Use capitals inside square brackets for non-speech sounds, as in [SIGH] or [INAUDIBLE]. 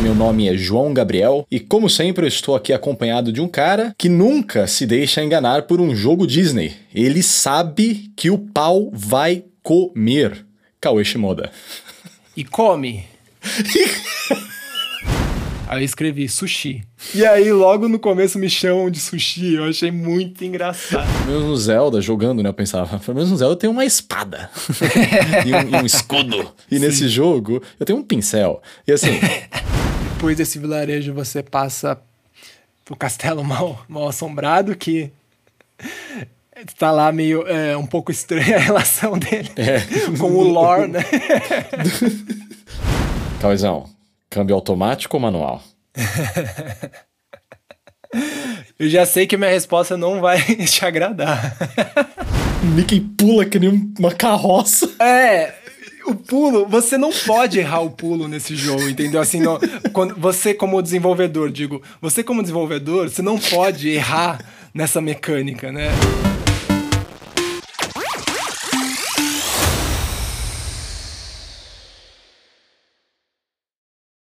Meu nome é João Gabriel e, como sempre, eu estou aqui acompanhado de um cara que nunca se deixa enganar por um jogo Disney. Ele sabe que o pau vai comer. Cauê Shimoda. E come. [LAUGHS] Aí eu escrevi sushi. E aí, logo no começo, me chamam de sushi. Eu achei muito engraçado. Pelo menos no Zelda, jogando, né? Eu pensava, pelo menos no Zelda tem uma espada [LAUGHS] e, um, e, um, escudo. E Sim. nesse jogo, eu tenho um pincel. E assim. [LAUGHS] Depois desse vilarejo, você passa pro castelo [LAUGHS] mal, mal assombrado, que tá lá meio é, um pouco estranha [LAUGHS] a relação dele é. [LAUGHS] com o lore, né? Cauizão, Câmbio automático ou manual? Eu já sei que minha resposta não vai te agradar. Mickey pula que nem uma carroça. É, o pulo, você não pode errar o pulo nesse jogo, entendeu? Assim, não, quando você como desenvolvedor, digo, você como desenvolvedor, você não pode errar nessa mecânica, né?